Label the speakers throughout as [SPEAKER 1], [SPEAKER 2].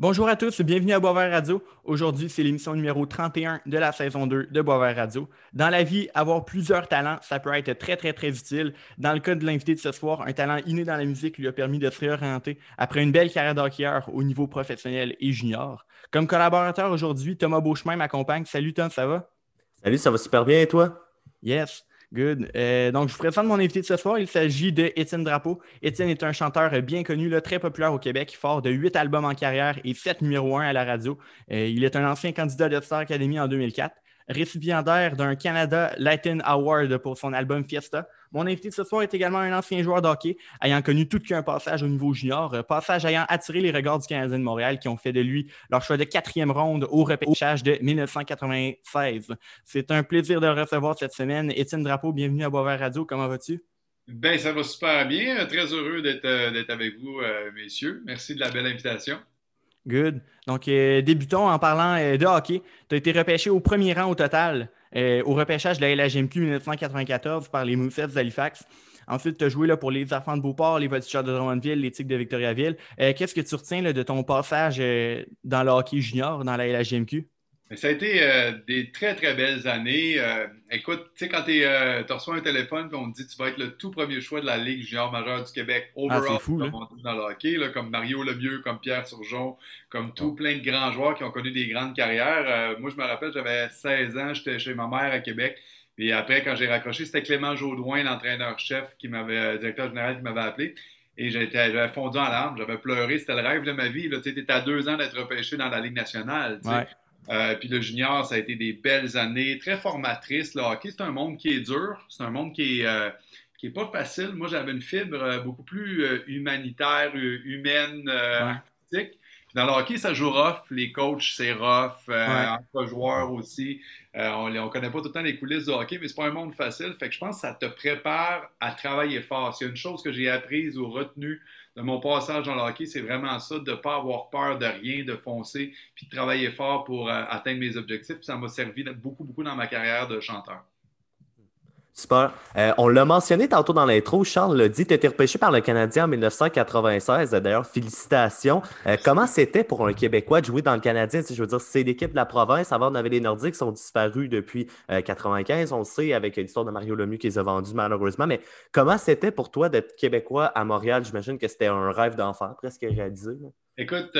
[SPEAKER 1] Bonjour à tous, bienvenue à Boisvert Radio. Aujourd'hui, c'est l'émission numéro 31 de la saison 2 de Boisvert Radio. Dans la vie, avoir plusieurs talents, ça peut être très, très, très utile. Dans le cas de l'invité de ce soir, un talent inné dans la musique lui a permis de se réorienter après une belle carrière d'hockeyeur au niveau professionnel et junior. Comme collaborateur aujourd'hui, Thomas Beauchemin m'accompagne. Salut Tom, ça va?
[SPEAKER 2] Salut, ça va super bien et toi?
[SPEAKER 1] Yes. Good. Euh, donc, je vous présente mon invité de ce soir. Il s'agit de Étienne Drapeau. Étienne est un chanteur bien connu, très populaire au Québec, fort de huit albums en carrière et sept numéro un à la radio. Euh, il est un ancien candidat de Star Academy en 2004 récipiendaire d'un Canada Latin Award pour son album Fiesta. Mon invité de ce soir est également un ancien joueur d'hockey, ayant connu tout qu'un passage au niveau junior, euh, passage ayant attiré les regards du Canadien de Montréal qui ont fait de lui leur choix de quatrième ronde au repêchage de 1996. C'est un plaisir de le recevoir cette semaine. Étienne Drapeau, bienvenue à Boisvert Radio. Comment vas-tu?
[SPEAKER 3] Ben, ça va super bien. Très heureux d'être euh, avec vous, euh, messieurs. Merci de la belle invitation.
[SPEAKER 1] Good. Donc, euh, débutons en parlant euh, de hockey. Tu as été repêché au premier rang au total euh, au repêchage de la LHMQ 1994 par les Moussets d'Halifax. Ensuite, tu as joué pour les Enfants de Beauport, les Voltigeurs de Drummondville, les Tigres de Victoriaville. Qu'est-ce que tu retiens de ton passage dans le hockey junior, dans la LHMQ?
[SPEAKER 3] Ça a été euh, des très, très belles années. Euh, écoute, tu sais, quand euh, tu reçois un téléphone et on te dit que tu vas être le tout premier choix de la Ligue junior majeure du Québec,
[SPEAKER 1] ah, overall, fou,
[SPEAKER 3] comme on dit dans le hockey, comme Mario Lemieux, comme Pierre Surgeon, comme tout plein de grands joueurs qui ont connu des grandes carrières. moi, je me rappelle, j'avais 16 ans, j'étais chez ma mère à Québec. Et après, quand j'ai raccroché, c'était Clément Jaudoin, l'entraîneur-chef, qui m'avait, directeur général, qui m'avait appelé. Et j'avais fondu en larmes, j'avais pleuré, c'était le rêve de ma vie. Tu étais à deux ans d'être repêché dans la Ligue nationale. Euh, puis le junior, ça a été des belles années, très formatrices. Le hockey, c'est un monde qui est dur, c'est un monde qui est, euh, qui est pas facile. Moi, j'avais une fibre euh, beaucoup plus humanitaire, humaine, artistique. Dans le hockey, ça joue rough. Les coachs, c'est rough. Entre joueurs aussi. on ne connaît pas tout le temps les coulisses du hockey, mais c'est pas un monde facile. Fait que je pense que ça te prépare à travailler fort. C'est une chose que j'ai apprise ou retenue de mon passage dans le hockey, c'est vraiment ça, de ne pas avoir peur de rien, de foncer, puis de travailler fort pour euh, atteindre mes objectifs. Ça m'a servi beaucoup, beaucoup dans ma carrière de chanteur.
[SPEAKER 2] Super. Euh, on l'a mentionné tantôt dans l'intro, Charles l'a dit, tu été repêché par le Canadien en 1996. D'ailleurs, félicitations. Euh, comment c'était pour un Québécois de jouer dans le Canadien? Je veux dire, c'est l'équipe de la province. Avant, on avait les Nordiques qui sont disparus depuis 1995. Euh, on le sait avec l'histoire de Mario Lemieux qui les a vendus malheureusement. Mais comment c'était pour toi d'être Québécois à Montréal? J'imagine que c'était un rêve d'enfant presque réalisé.
[SPEAKER 3] Écoute,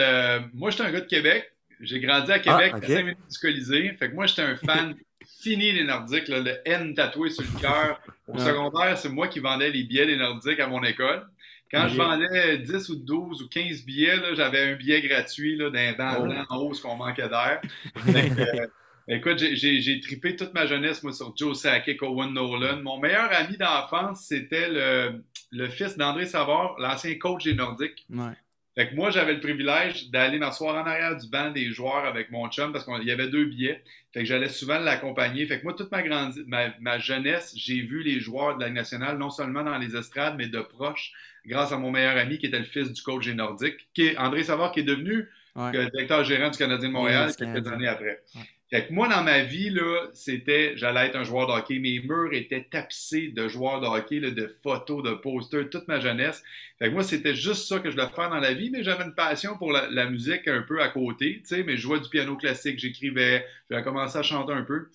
[SPEAKER 3] moi, j'étais un gars de Québec. J'ai grandi à Québec, ah, à 5 minutes du Colisée. Fait que moi, j'étais un fan fini les Nordiques, le N tatoué sur le cœur. Au secondaire, c'est moi qui vendais les billets des Nordiques à mon école. Quand je vendais 10 ou 12 ou 15 billets, j'avais un billet gratuit d'un dans, oh. en haut, ce qu'on manquait d'air. Euh, écoute, j'ai tripé toute ma jeunesse, moi, sur Joe Sakic, Owen Nolan. Mon meilleur ami d'enfance, c'était le, le, fils d'André Savard, l'ancien coach des Nordiques.
[SPEAKER 1] Ouais.
[SPEAKER 3] Fait que moi, j'avais le privilège d'aller m'asseoir en arrière du banc des joueurs avec mon chum parce qu'il y avait deux billets. Fait que j'allais souvent l'accompagner. Fait que moi, toute ma, grande, ma, jeunesse, j'ai vu les joueurs de la Nationale, non seulement dans les estrades, mais de proche, grâce à mon meilleur ami qui était le fils du coach des Nordiques, qui est André Savard, qui est devenu directeur gérant du Canadien de Montréal quelques années après. Fait que moi, dans ma vie, là, c'était, j'allais être un joueur de hockey. Mes murs étaient tapissés de joueurs de hockey, là, de photos, de posters, toute ma jeunesse. Fait que moi, c'était juste ça que je voulais faire dans la vie, mais j'avais une passion pour la, musique un peu à côté, tu sais, mais je jouais du piano classique, j'écrivais, j'avais commencé à chanter un peu.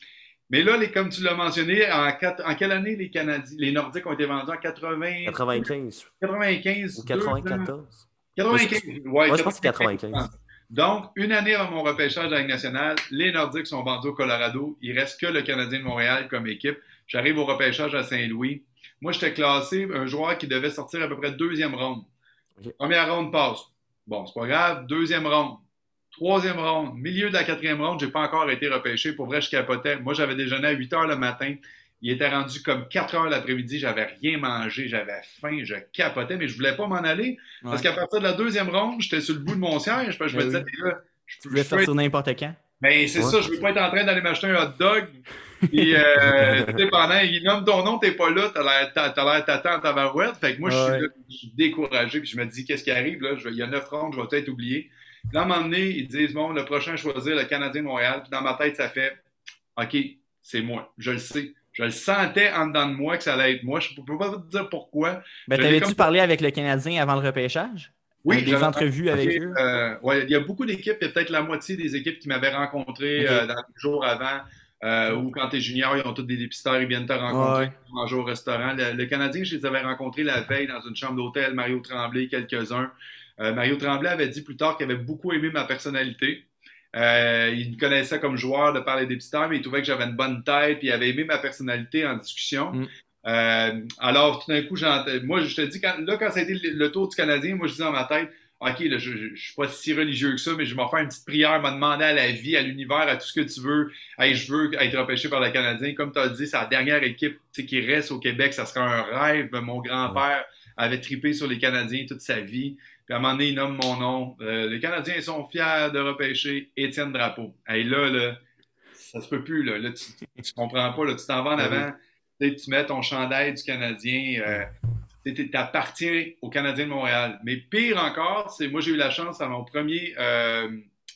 [SPEAKER 3] Mais là, les, comme tu l'as mentionné, en, en, quelle année les Canadiens, les Nordiques ont été vendus? En 80...
[SPEAKER 2] 95.
[SPEAKER 3] 95.
[SPEAKER 2] Ou 94.
[SPEAKER 3] 95,
[SPEAKER 2] ouais. Moi, je pense que c'est 95.
[SPEAKER 3] Donc, une année avant mon repêchage de la Ligue nationale, les Nordiques sont vendus au Colorado. Il reste que le Canadien de Montréal comme équipe. J'arrive au repêchage à Saint-Louis. Moi, j'étais classé un joueur qui devait sortir à peu près deuxième ronde. Première ronde passe. Bon, c'est pas grave. Deuxième ronde. Troisième ronde. Milieu de la quatrième ronde, j'ai pas encore été repêché. Pour vrai, je capotais. Moi, j'avais déjeuné à 8 heures le matin. Il était rendu comme 4 heures l'après-midi, j'avais rien mangé, j'avais faim, je capotais, mais je voulais pas m'en aller. Parce qu'à partir de la deuxième ronde, j'étais sur le bout de mon siège. je me
[SPEAKER 1] ben disais, là, je, tu voulais sortir n'importe quand.
[SPEAKER 3] Ben, c'est ça, je veux pas être en train d'aller m'acheter un hot dog. Puis, euh, pendant, il nomme ton nom, t'es pas là, t'as l'air t'attends en tabarouette. Fait que moi, je, suis découragé, puis je me dis, qu'est-ce qui arrive, là? il y a neuf rondes, je vais peut-être oublier. Puis là, à un moment donné, ils disent, bon, le prochain à choisir, le Canadien de Montréal. Puis dans ma tête, ça fait, OK, c'est moi, je le sais. Je le sentais en dedans de moi que ça allait être moi. Je ne peux pas te dire pourquoi.
[SPEAKER 1] Ben, T'avais-tu parlé avec le Canadien avant le repêchage? Oui, des entrevues avec eux?
[SPEAKER 3] Euh, ouais, il y a beaucoup d'équipes, il y a peut-être la moitié des équipes qui m'avaient rencontré euh, dans les jours avant. Euh, ou quand tu es junior, ils ont tous des dépisteurs, ils viennent te rencontrer, pour manger au restaurant. Le, Canadien, je les avais rencontrés la veille dans une chambre d'hôtel, Mario Tremblay, quelques-uns. Mario Tremblay avait dit plus tard qu'il avait beaucoup aimé ma personnalité. Il me connaissait comme joueur de par les dépisteurs, mais il trouvait que j'avais une bonne tête, puis il avait aimé ma personnalité en discussion. Mm. Euh, alors, tout d'un coup, moi, je te dis, quand, là, quand ça a été le, tour du Canadien, moi, je dis dans ma tête, OK, là, je ne suis pas si religieux que ça, mais je vais faire une petite prière, m'a demandé à la vie, à l'univers, à tout ce que tu veux. Hey, je veux être repêché par le Canadien. Comme tu as dit, c'est la dernière équipe qui reste au Québec. Ça serait un rêve. Mon grand-père avait tripé sur les Canadiens toute sa vie. Puis à un moment donné, il nomme mon nom. Euh, les Canadiens sont fiers de repêcher Étienne Drapeau. Hey, là, là, ça se peut plus. Là, là tu, tu comprends pas. Là, tu t'en vas en ben avant tu mets ton chandail du Canadien, euh, tu appartiens au Canadien de Montréal. Mais pire encore, c'est moi j'ai eu la chance à mon premier euh,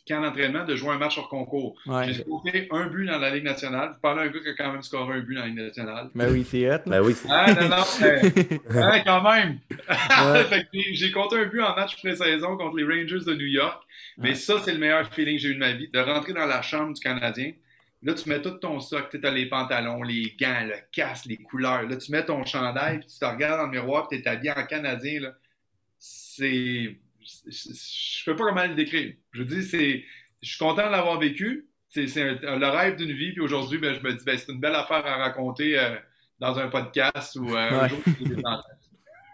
[SPEAKER 3] camp d'entraînement de jouer un match hors concours. J'ai scoré un but dans la Ligue nationale. Je parle d'un gars qui a quand même scoré un but dans la Ligue nationale.
[SPEAKER 1] Ben oui, c'est hot.
[SPEAKER 2] Ben oui,
[SPEAKER 3] ah non, non, hein, quand même. j'ai compté un but en match pré-saison contre les Rangers de New York. Mais ça, c'est le meilleur feeling que j'ai eu de ma vie, de rentrer dans la chambre du Canadien. Là, tu mets tout ton stock, tu as les pantalons, les gants, le casque, les couleurs. Là, tu mets ton chandail, puis tu te regardes dans le miroir, puis tu es habillé en canadien. C'est. Je peux pas comment le décrire. Je dis, c'est. Je suis content de l'avoir vécu. C'est le rêve d'une vie, puis aujourd'hui, ben, je me dis, ben, c'est une belle affaire à raconter euh, dans un podcast ou euh, un jour.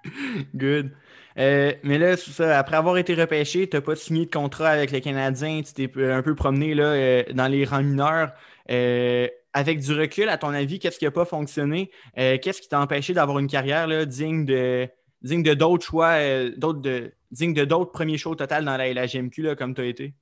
[SPEAKER 1] Good. Euh, mais là, ça, après avoir été repêché, tu n'as pas signé de contrat avec les Canadiens, tu t'es un peu promené là, dans les rangs mineurs. Euh, avec du recul, à ton avis, qu'est-ce qui n'a pas fonctionné? Euh, qu'est-ce qui t'a empêché d'avoir une carrière là, digne de digne de d'autres choix, d'autres de, digne de d'autres premiers shows total dans la, LGMQ là, comme tu as été?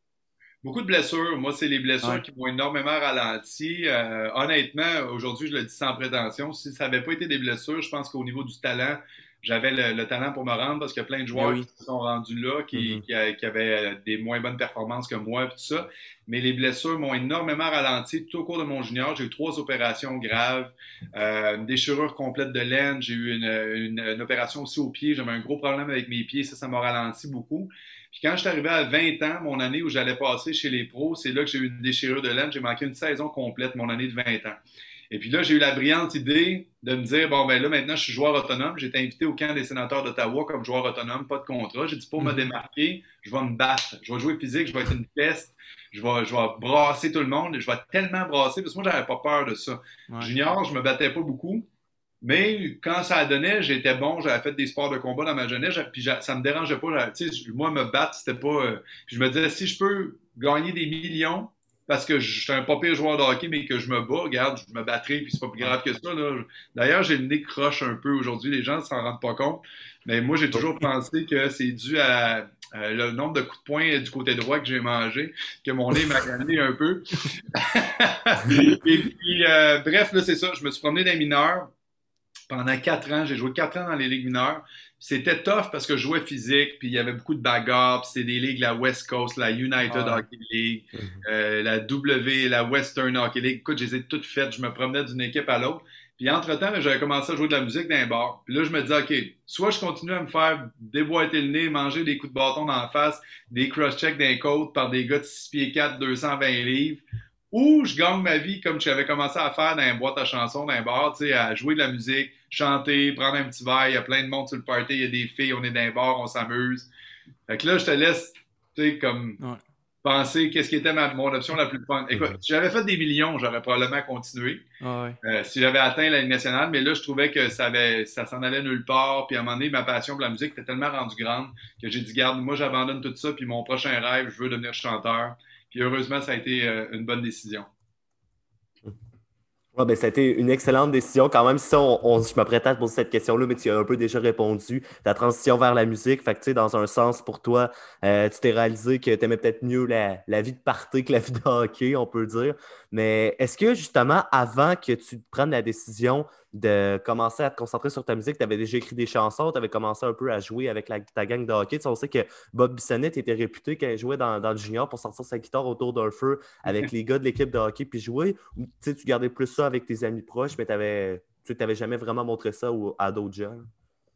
[SPEAKER 3] Beaucoup de blessures. Moi, c'est les blessures qui m'ont énormément ralenti. honnêtement, aujourd'hui, je le dis sans prétention. Si ça n'avait pas été des blessures, je pense qu'au niveau du talent, j'avais le, talent pour me rendre parce qu'il y a plein de joueurs ben qui se sont rendus là, qui, mm-hmm. qui, avaient euh, des moins bonnes performances que moi, et tout ça. Mais les blessures m'ont énormément ralenti tout au cours de mon junior. J'ai eu trois opérations graves, euh, une déchirure complète de laine, j'ai eu une, une, opération aussi au pied, j'avais un gros problème avec mes pieds, ça, ça m'a ralenti beaucoup. Puis quand je suis arrivé à 20 ans, mon année où j'allais passer chez les pros, c'est là que j'ai eu une déchirure de laine. J'ai manqué une saison complète, mon année de 20 ans. Et puis là, j'ai eu la brillante idée de me dire, bon, ben là, maintenant, je suis joueur autonome. J'ai été invité au camp des sénateurs d'Ottawa comme joueur autonome, pas de contrat. J'ai dit, pour me mhm. démarquer, je vais me battre. Je vais jouer physique, je vais être une peste. Je vais, je vais brasser tout le monde. Je vais tellement brasser parce que moi, j'avais pas peur de ça. Junior, je me battais pas beaucoup. Mais quand ça donné, j'étais bon, j'avais fait des sports de combat dans ma jeunesse, puis ça me dérangeait pas. Moi, me battre, c'était pas. Euh, je me disais, si je peux gagner des millions parce que je suis un pas pire joueur de hockey, mais que je me bats, regarde, je me battrai, puis c'est pas plus grave que ça. D'ailleurs, j'ai le nez croche un peu aujourd'hui, les gens ne s'en rendent pas compte. Mais moi, j'ai toujours pensé que c'est dû à, le nombre de coups de poing du côté droit que j'ai mangé, que mon nez m'a gagné un peu. Et puis, euh, bref, là, c'est ça. Je me suis promené dans les mineurs pendant quatre ans. J'ai joué quatre ans dans les ligues mineures. C'était tough parce que je jouais physique, puis il y avait beaucoup de bagarres, c'était des ligues, la West Coast, la United Hockey League, mhm. euh, la W, la Western Hockey League. Écoute, je les ai toutes faites. Je me promenais d'une équipe à l'autre. Puis entre-temps, j'avais commencé à jouer de la musique dans un bar. Puis là, je me disais, OK, soit je continue à me faire déboîter le nez, manger des coups de bâton dans la face, des cross-checks d'un côte par des gars de 6 pieds 4, 220 livres, ou je gagne ma vie comme j'avais commencé à faire dans une boîte à chansons, dans un bar, tu sais, à jouer de la musique, chanter, prendre un petit verre, il y a plein de monde sur le party, il y a des filles, on est dans un bar, on s'amuse. Fait que là, je te laisse, tu sais, comme penser qu'est-ce qui était ma, mon option la plus fun. Écoute, si j'avais fait des millions, j'aurais probablement continué. Euh, si j'avais atteint la Ligue nationale, mais là, je trouvais que ça, avait, ça s'en allait nulle part. Puis à un moment donné, ma passion pour la musique était tellement rendue grande que j'ai dit, garde, moi, j'abandonne tout ça. Puis mon prochain rêve, je veux devenir chanteur. Puis heureusement, ça a été euh, une bonne décision.
[SPEAKER 2] Ouais, ben, ça a été une excellente décision. Quand même, si on, je m'apprêtais à poser cette question-là, mais tu as un peu déjà répondu. Ta transition vers la musique, fait que, dans un sens, pour toi, euh, tu t'es réalisé que tu aimais peut-être mieux la, la, vie de party que la vie de hockey, on peut dire. Mais est-ce que, justement, avant que tu prennes la décision de commencer à te concentrer sur ta musique. Tu avais déjà écrit des chansons, tu avais commencé un peu à jouer avec ta gang de hockey. Tu on sait que Bob Bissonnette était réputé quand il jouait dans, le junior pour sortir sa guitare autour d'un feu avec les gars de l'équipe de hockey puis jouer. Ou tu gardais plus ça avec tes amis proches, mais avais, tu n'avais jamais vraiment montré ça à d'autres gens.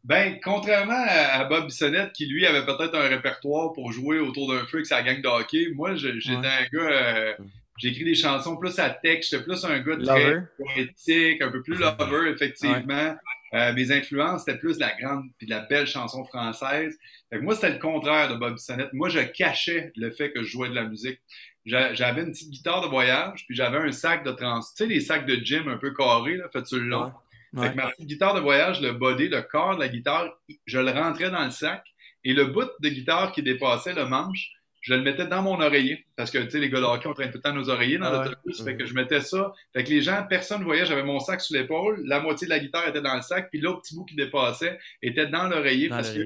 [SPEAKER 3] Ben, contrairement à, Bob Bissonnette, qui lui avait peut-être un répertoire pour jouer autour d'un feu avec sa gang de hockey, moi, j'étais un gars. Euh, j'ai écrit des chansons plus à texte, j'étais plus un gars très poétique, un peu plus lover, effectivement. Euh, mes influences, c'était plus de la grande puis de la belle chanson française. Fait que moi, c'était le contraire de Bob Bissonnette. Moi, je cachais le fait que je jouais de la musique. J'avais une petite guitare de voyage, puis j'avais un sac de trans... Tu sais, les sacs de gym un peu carrés, là, fait sur le long? Fait que ma petite guitare de voyage, le body, le corps de la guitare, je le rentrais dans le sac. Et le bout de guitare qui dépassait le manche, je le mettais dans mon oreiller. Parce que, tu sais, les gars de hockey, on traîne tout le temps nos oreillers dans l'autobus. Fait que je mettais ça. Fait que les gens, personne ne voyait, j'avais mon sac sous l'épaule. La moitié de la guitare était dans le sac. Puis l'autre petit bout qui dépassait était dans l'oreiller. Parce que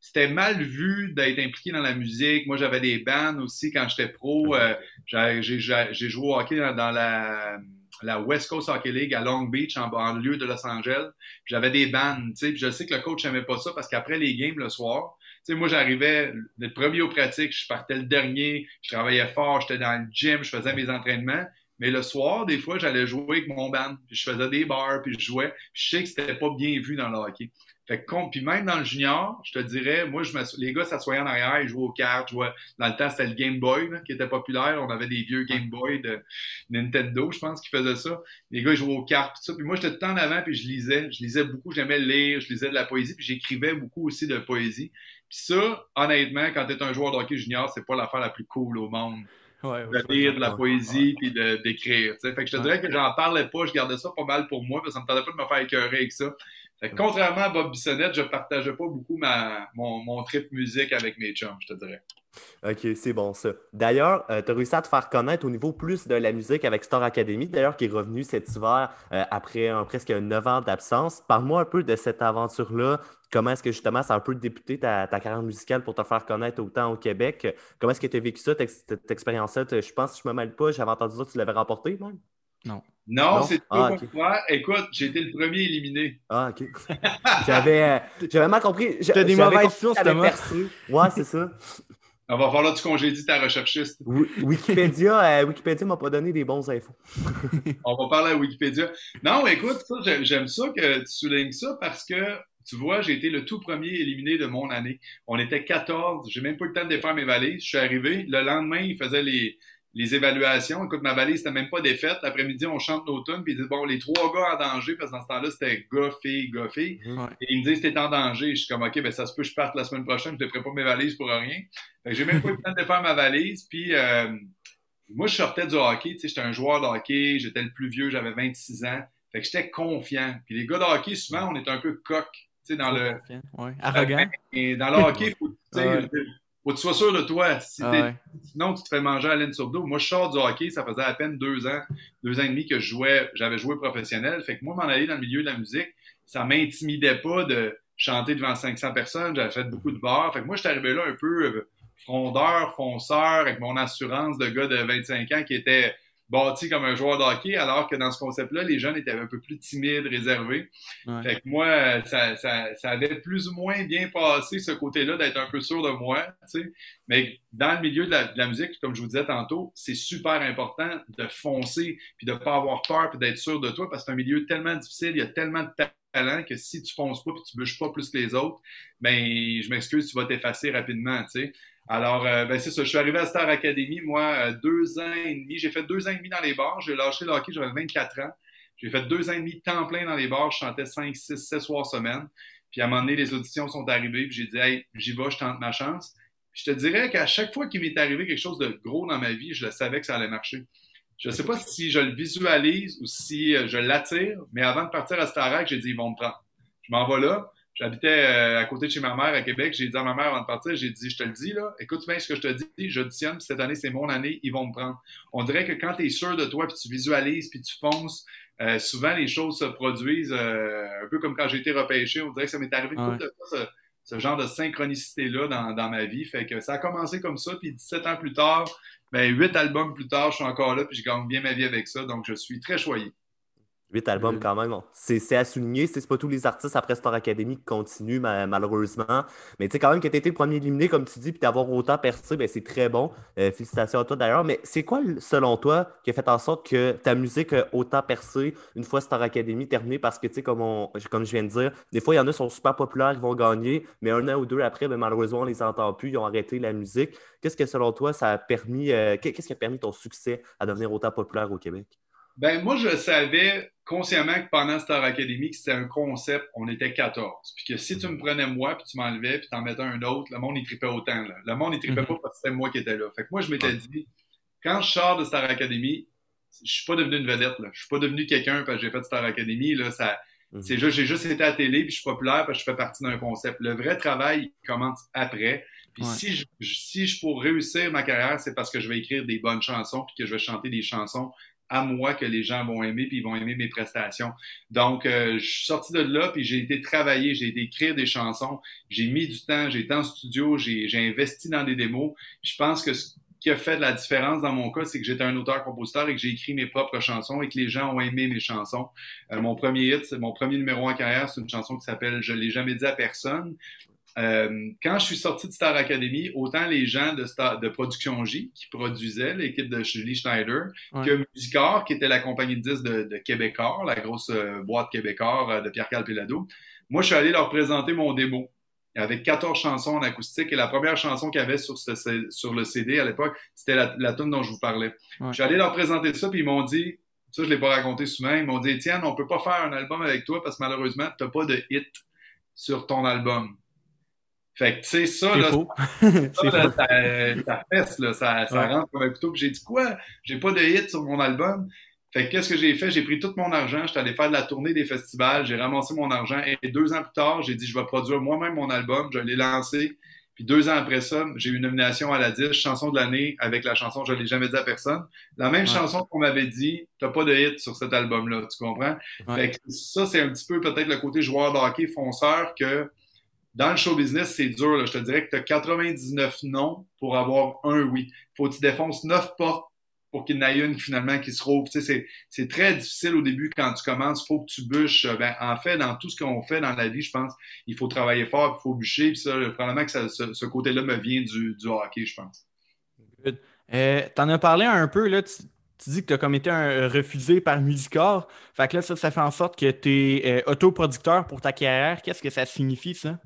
[SPEAKER 3] c'était mal vu d'être impliqué dans la musique. Moi, j'avais des bands aussi quand j'étais pro. Euh, j'ai joué au hockey dans, la, la, West Coast Hockey League à Long Beach, en banlieue de Los Angeles. J'avais des bands, tu sais. Je sais que le coach n'aimait pas ça parce qu'après les games le soir, sais, moi, j'arrivais le premier aux pratiques, je partais le dernier, je travaillais fort, j'étais dans le gym, je faisais mes entraînements. Mais le soir, des fois, j'allais jouer avec mon band, puis je faisais des bars, puis je jouais. Puis je sais que c'était pas bien vu dans le hockey. Fait que, puis même dans le junior, je te dirais, moi, je les gars s'assoyaient en arrière, ils jouaient aux cartes. Jouaient... Dans le temps, c'était le Game Boy qui était populaire. On avait des vieux Game Boy de Nintendo, je pense, qui faisaient ça. Les gars, ils jouaient aux cartes, puis ça. Puis moi, j'étais tout en avant, puis je lisais. Je lisais beaucoup, j'aimais lire, je lisais de la poésie, puis j'écrivais beaucoup aussi de poésie. Puis ça, honnêtement, quand tu es un joueur de hockey junior, c'est pas l'affaire la plus cool au monde. de lire de la poésie puis d'écrire. Fait que je te dirais que j'en parlais pas, je gardais ça pas mal pour moi, parce que ça me tentait pas de me faire écœurer avec ça contrairement à Bob Bissonnette, je partageais pas beaucoup ma, mon, trip musique avec mes chums, je te dirais.
[SPEAKER 2] Ok, c'est bon ça. D'ailleurs, euh, tu as réussi à te faire connaître au niveau plus de la musique avec Star Academy, d'ailleurs, qui est revenu cet hiver euh, après presque 9 ans d'absence. Parle-moi un peu de cette aventure-là. Comment est-ce que justement ça a un peu débuté ta, carrière musicale pour te faire connaître autant au Québec? Comment est-ce que tu as vécu ça, cette, expérience-là? Je pense, si je me mêle pas, j'avais entendu dire que tu l'avais remporté même?
[SPEAKER 1] Non.
[SPEAKER 3] Non, c'est pas ah, Écoute, j'ai été le premier éliminé.
[SPEAKER 2] Ah, OK. j'avais, euh, j'avais mal compris.
[SPEAKER 1] T'as des mauvaises sources, Thomas.
[SPEAKER 2] Ouais, c'est ça.
[SPEAKER 3] On va falloir que tu congédies ta recherchiste.
[SPEAKER 2] Wikipédia, euh, Wikipédia m'a pas donné des bons infos.
[SPEAKER 3] On va parler à Wikipédia. Non, écoute, j'aime ça que tu soulignes ça parce que tu vois, j'ai été le tout premier éliminé de mon année. On était 14. J'ai même pas eu le temps de défaire mes valises. Je suis arrivé. Le lendemain, ils faisaient les, les évaluations. Écoute, ma valise, c'était même pas défaite. L'après-midi, on chante nos tunes, puis ils disent, bon, les trois gars en danger, parce que dans ce temps-là, c'était gars, fille, gars, fille. Et ils me disent, t'es en danger. Je suis comme, OK, ben ça se peut, je parte la semaine prochaine, je ne ferai pas mes valises pour rien. j'ai même pas eu le temps de faire ma valise, puis euh, moi, je sortais du hockey, tu sais, j'étais un joueur de hockey, j'étais le plus vieux, j'avais 26 ans. Fait que j'étais confiant. Puis les gars de hockey, souvent, on est un peu coq, tu sais, dans le...
[SPEAKER 1] Ouais. Arrogant.
[SPEAKER 3] Et dans le hockey, il faut, faut que tu sois sûr de toi. Ah sinon, tu te fais manger à laine sur dos. Moi, je sors du hockey, ça faisait à peine deux ans, deux ans et demi que je jouais, j'avais joué professionnel. Fait que moi, m'en aller dans le milieu de la musique, ça m'intimidait pas de chanter devant 500 personnes. J'avais fait beaucoup de bars. Fait que moi, je suis arrivé là un peu euh, frondeur, fonceur, avec mon assurance de gars de 25 ans qui était bâti comme un joueur de hockey, alors que dans ce concept-là, les jeunes étaient un peu plus timides, réservés. Fait que moi, ça, ça, ça, avait plus ou moins bien passé ce côté-là d'être un peu sûr de moi, tu sais. Mais dans le milieu de la, musique, comme je vous disais tantôt, c'est super important de foncer, puis de pas avoir peur, puis d'être sûr de toi, parce que c'est un milieu tellement difficile, il y a tellement de talent que si tu fonces pas, puis tu bouges pas plus que les autres, ben, je m'excuse, tu vas t'effacer rapidement, tu sais. Alors, euh, ben c'est ça. Je suis arrivé à Star Academy, moi, euh, deux ans et demi. J'ai fait deux ans et demi dans les bars. J'ai lâché le hockey, j'avais 24 ans. J'ai fait deux ans et demi temps plein dans les bars. Je chantais 5, 6, 7 soirs semaine. Puis à un moment donné, les auditions sont arrivées. Puis j'ai dit, hey, j'y vais, je tente ma chance. je te dirais qu'à chaque fois qu'il m'est arrivé quelque chose de gros dans ma vie, je savais que ça allait marcher. Je ne sais pas si je le visualise ou si euh, je l'attire, mais avant de partir à Starac, j'ai dit, ils vont me prendre. Je m'en vais là. J'habitais euh, à côté de chez ma mère à Québec. J'ai dit à ma mère avant de partir, j'ai dit, je te le dis, là, écoute bien ce que je te dis, j'auditionne, puis cette année, c'est mon année, ils vont me prendre. On dirait que quand tu es sûr de toi, puis tu visualises, puis tu fonces, euh, souvent les choses se produisent euh, un peu comme quand j'ai été repêché. On dirait que ça m'est arrivé ouais. de ce, ce, genre de synchronicité-là dans, dans, ma vie. Fait que ça a commencé comme ça, puis 17 ans plus tard, ben, 8 albums plus tard, je suis encore là, puis je gagne bien ma vie avec ça, donc je suis très choyé.
[SPEAKER 2] Huit albums
[SPEAKER 1] Mm.
[SPEAKER 2] quand même. C'est à souligner. C'est pas tous les artistes après Star Academy qui continuent, ma- malheureusement. Mais tu sais, quand même que tu été le premier éliminé, comme tu dis, puis d'avoir autant percé, ben, c'est très bon. Euh, félicitations à toi d'ailleurs. Mais c'est quoi, selon toi, qui a fait en sorte que ta musique a autant percé une fois Star Academy terminée? Parce que, tu sais, comme, on- comme je viens de dire, des fois, il y en a qui sont super populaires, ils vont gagner, mais un an ou deux après, ben, malheureusement, on les entend plus, ils ont arrêté la musique. Qu'est-ce que, selon toi, ça a permis, euh, qu'est-ce qui a permis ton succès à devenir autant populaire au Québec?
[SPEAKER 3] Ben, moi, je savais consciemment que pendant Star Academy, que c'était un concept, on était 14. Puis que si tu me prenais moi, puis tu m'enlevais, puis t'en mettais un autre, le monde, il tripait autant. Là. Le monde, il tripait
[SPEAKER 1] Mhm.
[SPEAKER 3] pas parce que c'était moi qui étais là. Fait que moi, je m'étais dit, quand je sors de Star Academy, je suis pas devenu une vedette. Là. Je suis pas devenu quelqu'un parce que j'ai fait Star Academy. Là, ça,
[SPEAKER 2] Mhm.
[SPEAKER 3] c'est juste, j'ai juste été à la télé, puis je suis populaire parce que je fais partie d'un concept. Le vrai travail, il commence après. Puis
[SPEAKER 1] Ouais.
[SPEAKER 3] si, je, je- si je pour réussir ma carrière, c'est parce que je vais écrire des bonnes chansons, puis que je vais chanter des chansons à moi que les gens vont aimer, puis ils vont aimer mes prestations. Donc, euh, je suis sorti de là, puis j'ai été travailler, j'ai été écrire des chansons, j'ai mis du temps, j'ai été en studio, j'ai investi dans des démos. Je pense que ce qui a fait la différence dans mon cas, c'est que j'étais un auteur-compositeur et que j'ai écrit mes propres chansons et que les gens ont aimé mes chansons. Euh, mon premier hit, mon premier numéro en carrière, c'est une chanson qui s'appelle Je l'ai jamais dit à personne. Euh, quand je suis sorti de Star Academy, autant les gens de, Star, de Production J qui produisaient l'équipe de Julie Schneider,
[SPEAKER 1] Ouais.
[SPEAKER 3] que Musicor, qui était la compagnie de disques de, de Québécois, la grosse euh, boîte Québécois euh, de Pierre Calpelado, moi je suis allé leur présenter mon démo avec 14 chansons en acoustique et la première chanson qu'il y avait sur, ce, ce- sur le CD à l'époque, c'était la, la tune dont je vous parlais.
[SPEAKER 1] Ouais.
[SPEAKER 3] Je suis allé leur présenter ça puis ils m'ont dit, ça je l'ai pas raconté souvent, ils m'ont dit Étienne, on peut pas faire un album avec toi parce que malheureusement t'as pas de hit sur ton album. Fait que tu sais ça
[SPEAKER 1] C'est
[SPEAKER 3] là,
[SPEAKER 1] faux.
[SPEAKER 3] ça, là, ça, ça fesse, là, ça, ça
[SPEAKER 1] Ouais.
[SPEAKER 3] rentre comme un couteau. Puis j'ai dit quoi? J'ai pas de hit sur mon album. Fait que qu'est-ce que j'ai fait? J'ai pris tout mon argent, j'étais allé faire de la tournée des festivals, j'ai ramassé mon argent et deux ans plus tard, j'ai dit je vais produire moi-même mon album, je l'ai lancé. Puis deux ans après ça, j'ai eu une nomination à la 10, chanson de l'année avec la chanson Je l'ai jamais dit à personne. La même
[SPEAKER 1] Ouais.
[SPEAKER 3] chanson qu'on m'avait dit, t'as pas de hit sur cet album-là, tu comprends?
[SPEAKER 1] Ouais.
[SPEAKER 3] Fait que ça, c'est un petit peu peut-être le côté joueur de hockey fonceur que dans le show business, c'est dur. Je te dirais que tu as 99 non pour avoir un oui. Faut que tu défonces 9 portes pour qu'il y en ait une finalement qui se rouvre. Tu sais, c'est, très difficile au début quand tu commences. faut que tu bûches. Euh, Ben, en fait, dans tout ce qu'on fait dans la vie, je pense, il faut travailler fort, il faut bûcher. Puis ça, probablement que ce, côté-là me vient du, hockey, je pense.
[SPEAKER 1] Euh, T'en as parlé un peu, là. Tu, dis que tu as comme été un, refusé par Musicor. Fait que là, ça, ça fait en sorte que tu es autoproducteur pour ta carrière. Qu'est-ce que ça signifie, ça?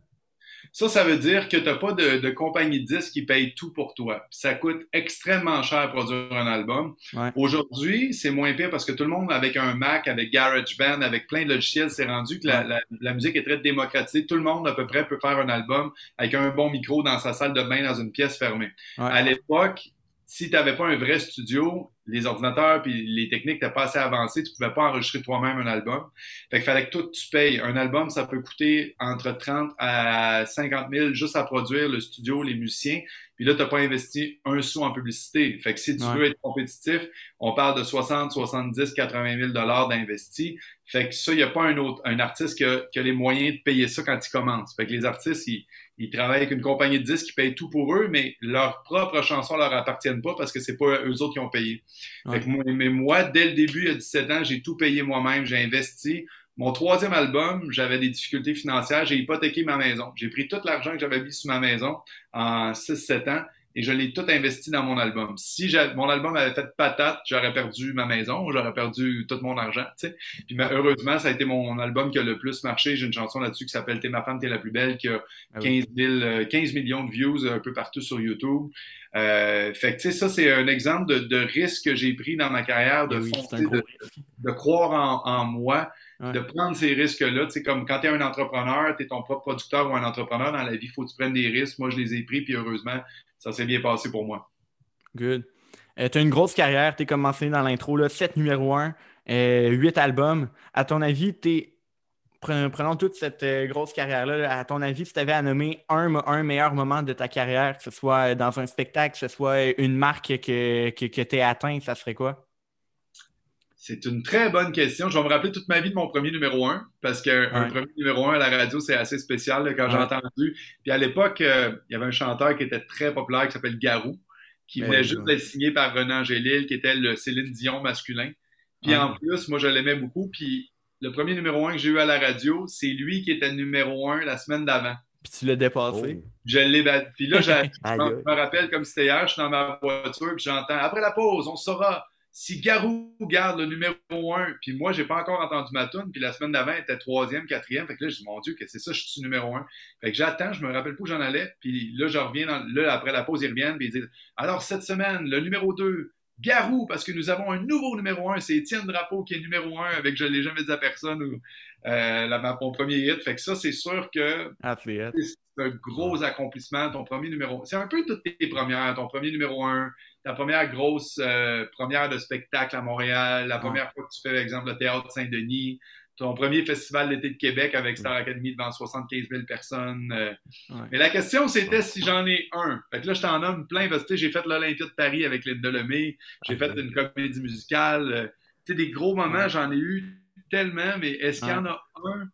[SPEAKER 3] Ça, ça veut dire que tu n'as pas de, de compagnie de disques qui paye tout pour toi. Puis ça coûte extrêmement cher à produire un album.
[SPEAKER 1] Ouais.
[SPEAKER 3] Aujourd'hui, c'est moins pire parce que tout le monde, avec un Mac, avec GarageBand, avec plein de logiciels, s'est rendu que la, la- la musique est très démocratisée. Tout le monde, à peu près, peut faire un album avec un bon micro dans sa salle de bain, dans une pièce fermée.
[SPEAKER 1] Ouais.
[SPEAKER 3] À l'époque, si tu n'avais pas un vrai studio, les ordinateurs puis les techniques n'étaient pas assez avancées, tu pouvais pas enregistrer toi-même un album. Fait qu'il fallait que tout tu payes. Un album, ça peut coûter entre 30 à 50 000 juste à produire, le studio, les musiciens. Puis là, tu n'as pas investi un sou en publicité. Fait que si tu
[SPEAKER 1] Ouais.
[SPEAKER 3] veux être compétitif, on parle de 60, 70, 80 000 dollars d'investi. Fait que ça, il n'y a pas un autre, un artiste qui a, qui a les moyens de payer ça quand il commence. Fait que les artistes, ils, ils travaillent avec une compagnie de disques qui paye tout pour eux, mais leurs propres chansons leur appartiennent pas parce que c'est pas eux autres qui ont payé.
[SPEAKER 1] Ouais.
[SPEAKER 3] Fait que moi, mais moi, dès le début, à 17 ans, j'ai tout payé moi-même, j'ai investi. Mon troisième album, j'avais des difficultés financières, j'ai hypothéqué ma maison. J'ai pris tout l'argent que j'avais mis sur ma maison en 6-7 ans et je l'ai tout investi dans mon album. Si mon album avait fait patate, j'aurais perdu ma maison, j'aurais perdu tout mon argent, tu sais. Puis mais heureusement, ça a été mon album qui a le plus marché. J'ai une chanson là-dessus qui s'appelle T'es ma femme, t'es la plus belle, qui a
[SPEAKER 1] Ah oui.
[SPEAKER 3] 15, 000, euh, 15 millions de views un peu partout sur YouTube. Euh, fait que, tu sais, ça, c'est un exemple de, de risque que j'ai pris dans ma carrière, de
[SPEAKER 1] oui,
[SPEAKER 3] foncer,
[SPEAKER 1] gros
[SPEAKER 3] de, de croire en, en moi,
[SPEAKER 1] Ouais.
[SPEAKER 3] de prendre ces risques-là. Tu sais, comme quand tu es un entrepreneur, tu es ton propre producteur ou un entrepreneur dans la vie, il faut que tu prennes des risques. Moi, je les ai pris, puis heureusement, ça s'est bien passé pour moi.
[SPEAKER 1] Good. tu as une grosse carrière. Tu es commencé dans l'intro, là, 7 numéro 1, 8 albums. À ton avis, t'es- pre- prenons toute cette euh, grosse carrière-là. là, À ton avis, si tu avais à nommer un, un meilleur moment de ta carrière, que ce soit dans un spectacle, que ce soit une marque que, que, que tu as atteint, ça serait quoi?
[SPEAKER 3] C'est une très bonne question. Je vais me rappeler toute ma vie de mon premier numéro un, parce qu'un
[SPEAKER 1] Ouais.
[SPEAKER 3] premier numéro un à la radio, c'est assez spécial là, quand j'ai entendu. Puis à l'époque, euh, il y avait un chanteur qui était très populaire qui s'appelle Garou, qui
[SPEAKER 1] Ben,
[SPEAKER 3] venait
[SPEAKER 1] ouais.
[SPEAKER 3] juste d'être signé par Renan Angélil, qui était le Céline Dion masculin. Puis
[SPEAKER 1] Ah.
[SPEAKER 3] en plus, moi, je l'aimais beaucoup. Puis le premier numéro un que j'ai eu à la radio, c'est lui qui était numéro un la semaine d'avant.
[SPEAKER 1] Puis tu l'as dépassé.
[SPEAKER 2] Oh.
[SPEAKER 3] Je l'ai battu. Puis là, j'ai- je
[SPEAKER 2] Aïe,
[SPEAKER 3] me-
[SPEAKER 2] aïe.
[SPEAKER 3] je me rappelle comme c'était hier, je suis dans ma voiture, puis j'entends après la pause, on saura si Garou garde le numéro un. Puis moi, j'ai pas encore entendu ma tune. Puis la semaine d'avant, elle était troisième, quatrième. Fait que là, je dis, mon Dieu, que c'est ça, je suis numéro un. Fait que j'attends, je me rappelle pas où j'en allais. Puis là, je reviens, dans- là, après la pause, ils reviennent, puis ils disent, alors cette semaine, le numéro 2, Garou, parce que nous avons un nouveau numéro 1, c'est Étienne Drapeau qui est numéro 1 avec Je l'ai jamais dit à personne ou euh, la- mon premier hit. Fait que ça, c'est sûr que
[SPEAKER 1] Ah, c'est
[SPEAKER 3] un gros accomplissement, ton premier numéro. C'est un peu toutes tes premières, ton premier numéro 1, ta première grosse euh, première de spectacle à Montréal, la première fois que tu fais, par exemple, le théâtre Saint-Denis, ton premier festival d'été de Québec avec Star Academy devant 75 000 personnes. euh.
[SPEAKER 1] Ouais.
[SPEAKER 3] Mais la question, c'était si j'en ai un. Fait que là, je t'en nomme plein parce que j'ai fait l'Olympia de Paris avec Linda Lemay, j'ai fait une comédie musicale. euh, Tu sais, des gros moments, j'en ai eu tellement, mais est-ce qu'il y en a un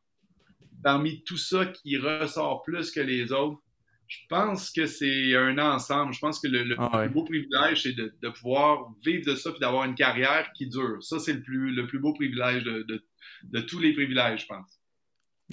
[SPEAKER 3] parmi tout ça qui ressort plus que les autres? Je pense que c'est un ensemble. Je pense que le, le
[SPEAKER 1] Ah ouais.
[SPEAKER 3] plus beau privilège, c'est de, de pouvoir vivre de ça et d'avoir une carrière qui dure. Ça, c'est le plus, le plus beau privilège de, de- de tous les privilèges, je pense.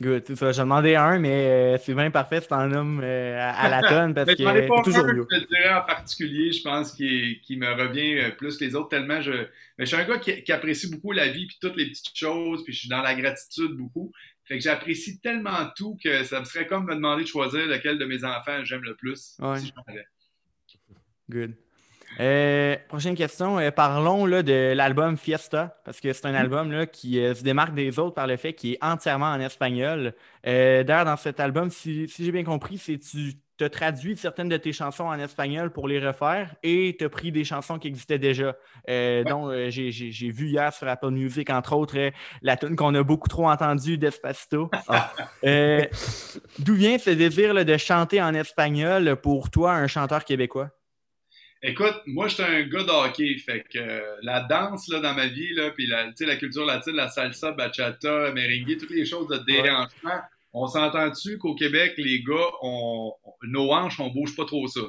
[SPEAKER 1] Good, c'est ça. J'en demandais un, mais euh, c'est bien parfait si t'en nommes euh, à, à la tonne parce que c'est
[SPEAKER 3] pas
[SPEAKER 1] toujours mieux.
[SPEAKER 3] je te dirais en particulier, je pense, qui, me revient euh, plus que les autres, tellement je. Mais je suis un gars qui, qui apprécie beaucoup la vie, puis toutes les petites choses, puis je suis dans la gratitude beaucoup. Fait que j'apprécie tellement tout que ça me serait comme me demander de choisir lequel de mes enfants j'aime le plus.
[SPEAKER 1] Ouais.
[SPEAKER 3] si avais.
[SPEAKER 1] Good. Euh, prochaine question. Euh, parlons là, de l'album Fiesta, parce que c'est un album là, qui euh, se démarque des autres par le fait qu'il est entièrement en espagnol. D'ailleurs, dans cet album, si, si j'ai bien compris, c'est tu as traduit certaines de tes chansons en espagnol pour les refaire et tu as pris des chansons qui existaient déjà. Dont euh, j'ai- vu hier sur Apple Music, entre autres, la tune qu'on a beaucoup trop entendue d'Espacito.
[SPEAKER 2] Ah.
[SPEAKER 1] D'où vient ce désir là, de chanter en espagnol pour toi, un chanteur québécois?
[SPEAKER 3] Écoute, moi, j'étais un gars de hockey. Fait que euh, la danse là, dans ma vie, là, puis la, tu sais, la culture latine, la salsa, bachata, merengue, toutes les choses de dérangement, on s'entend-tu qu'au Québec, les gars, on- nos hanches, on bouge pas trop ça?